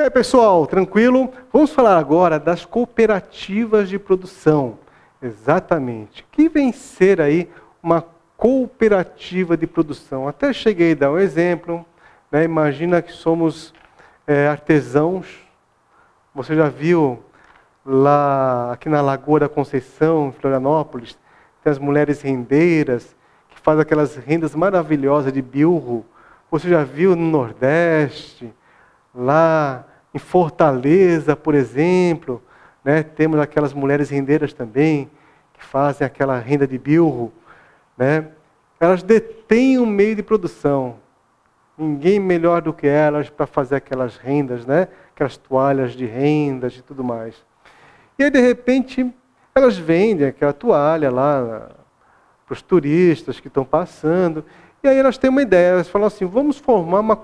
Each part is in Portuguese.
E aí, pessoal, tranquilo? Vamos falar agora das cooperativas de produção. Exatamente. Que vem ser aí uma cooperativa de produção? Até cheguei a dar um exemplo. Né? Imagina que somos é, artesãos. Você já viu lá aqui na Lagoa da Conceição, em Florianópolis, tem as mulheres rendeiras que fazem aquelas rendas maravilhosas de bilro. Você já viu no Nordeste, lá em Fortaleza, por exemplo, né, temos aquelas mulheres rendeiras também, que fazem aquela renda de bilro. Né? Elas detêm um meio de produção. Ninguém melhor do que elas para fazer aquelas rendas, né? aquelas toalhas de rendas e tudo mais. E aí, de repente, elas vendem aquela toalha lá para os turistas que estão passando. E aí elas têm uma ideia, elas falam assim: vamos formar uma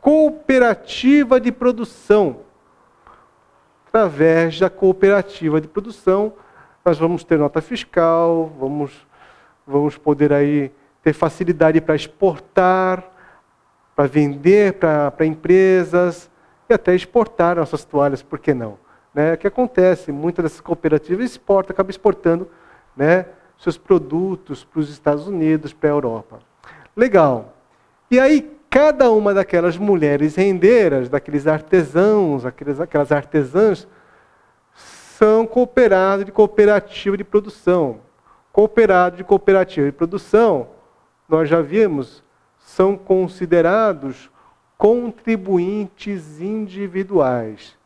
cooperativa de produção. Através da cooperativa de produção, nós vamos ter nota fiscal, vamos, vamos poder aí ter facilidade para exportar, para vender para empresas e até exportar nossas toalhas, por que não? Né? O que acontece? Muitas dessas cooperativas exportam, acabam exportando né, seus produtos para os Estados Unidos, para a Europa. Legal. E aí, cada uma daquelas mulheres rendeiras, daqueles artesãos, aqueles, aquelas artesãs, são cooperados de cooperativa de produção. Cooperado de cooperativa de produção, nós já vimos, são considerados contribuintes individuais.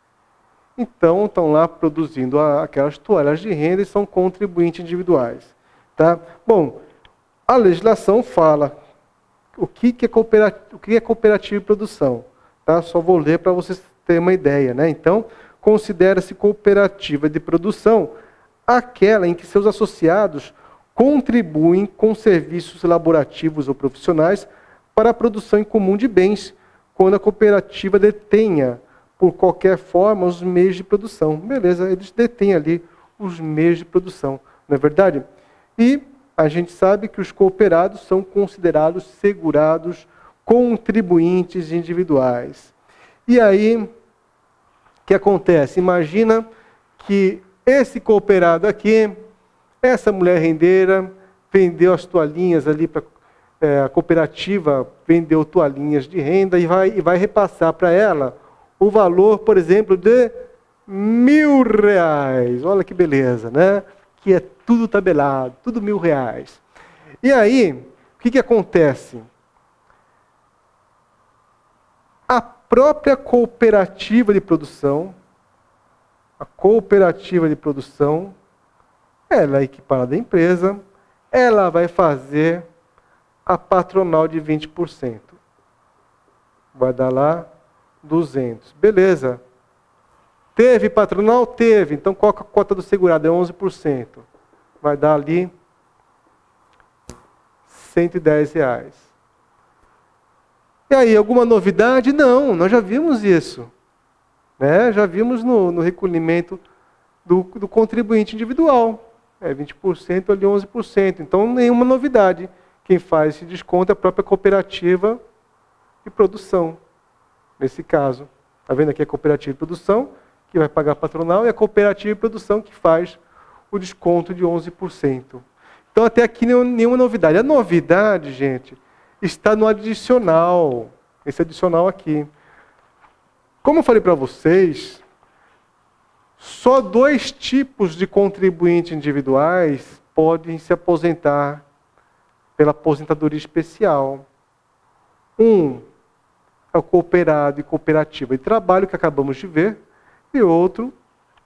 Então, estão lá produzindo aquelas toalhas de renda e são contribuintes individuais. Tá? Bom, a legislação fala o que, é, cooperativa, o que é cooperativa de produção. Tá? Só vou ler para vocês terem uma ideia. Né? Então, considera-se cooperativa de produção aquela em que seus associados contribuem com serviços laborativos ou profissionais para a produção em comum de bens, quando a cooperativa detenha, por qualquer forma, os meios de produção. Beleza, eles detêm ali os meios de produção, não é verdade? E a gente sabe que os cooperados são considerados segurados contribuintes individuais. E aí, o que acontece? Imagina que esse cooperado aqui, essa mulher rendeira, vendeu as toalhinhas ali para é, a cooperativa, vendeu toalhinhas de renda e vai, e vai repassar para ela o valor, por exemplo, de mil reais. Olha que beleza, né? que é tudo tabelado, tudo mil reais. E aí, o que, que acontece? A própria cooperativa de produção, a cooperativa de produção, ela é equiparada à empresa, ela vai fazer a patronal de 20%. Vai dar lá 200. Beleza. Teve patronal? Teve. Então qual é a cota do segurado? É 11%. Vai dar ali 110 reais. E aí, alguma novidade? Não, nós já vimos isso. Né? Já vimos no, no recolhimento do, do contribuinte individual. É 20% ali 11%. Então, nenhuma novidade. Quem faz esse desconto é a própria cooperativa de produção. Nesse caso. Está vendo aqui a cooperativa de produção? que vai pagar patronal, e a cooperativa de produção que faz o desconto de 11%. Então, até aqui nenhuma novidade. A novidade, gente, está no adicional. Esse adicional aqui. Como eu falei para vocês, só dois tipos de contribuintes individuais podem se aposentar pela aposentadoria especial. Um é o cooperado e cooperativa de trabalho, que acabamos de ver e outro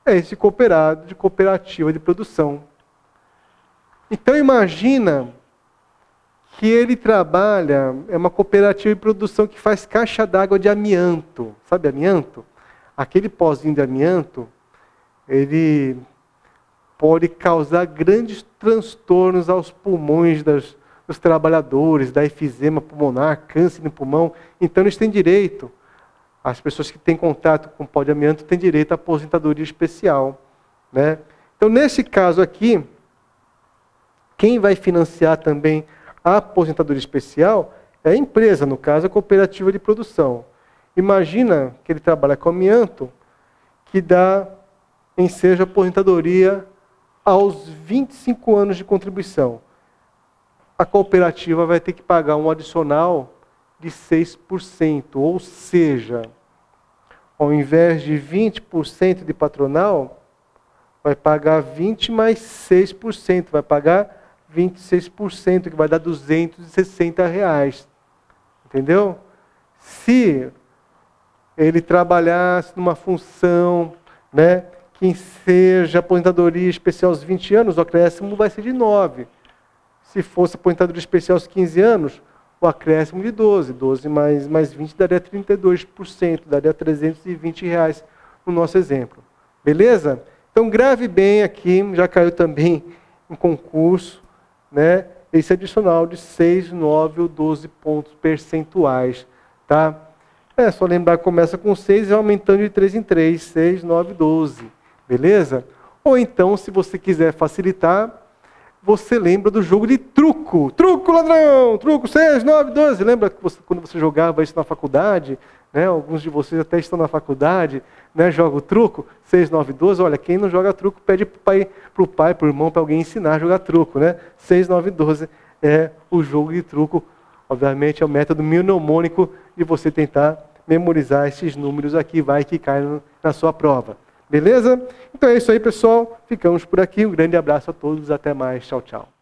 é esse cooperado de cooperativa de produção. Então imagina que ele trabalha, é uma cooperativa de produção que faz caixa d'água de amianto. Sabe amianto? Aquele pozinho de amianto, ele pode causar grandes transtornos aos pulmões das, dos trabalhadores, da efizema pulmonar, câncer no pulmão. Então eles têm direito as pessoas que têm contato com pó de amianto têm direito à aposentadoria especial. Né? Então, nesse caso aqui, quem vai financiar também a aposentadoria especial é a empresa, no caso, a cooperativa de produção. Imagina que ele trabalha com amianto, que dá, enseja aposentadoria aos 25 anos de contribuição. A cooperativa vai ter que pagar um adicional de 6%, ou seja, ao invés de 20% de patronal, vai pagar 20 mais 6%, vai pagar 26%, que vai dar 260 reais. Entendeu? Se ele trabalhasse numa função, né, que seja aposentadoria especial aos 20 anos, o acréscimo vai ser de 9. Se fosse aposentadoria especial aos 15 anos, o acréscimo de 12. 12 mais, mais 20 daria 32%, daria 320 reais no nosso exemplo. Beleza? Então grave bem aqui, já caiu também em concurso, né? Esse adicional de 6, 9 ou 12 pontos percentuais, tá? É só lembrar que começa com 6 e aumentando de 3 em 3, 6, 9, 12. Beleza? Ou então, se você quiser facilitar, você lembra do jogo de truco. Truco, ladrão! Truco 6, 9, 12. Lembra que você, quando você jogava isso na faculdade? Né? Alguns de vocês até estão na faculdade, né? joga o truco, 6, 9, 12. Olha, quem não joga truco pede para o pai, para o pai, irmão, para alguém ensinar a jogar truco. Né? 6, 9, 12 é o jogo de truco. Obviamente é o método mnemônico de você tentar memorizar esses números aqui, vai que cai na sua prova. Beleza? Então é isso aí, pessoal. Ficamos por aqui. Um grande abraço a todos. Até mais. Tchau, tchau.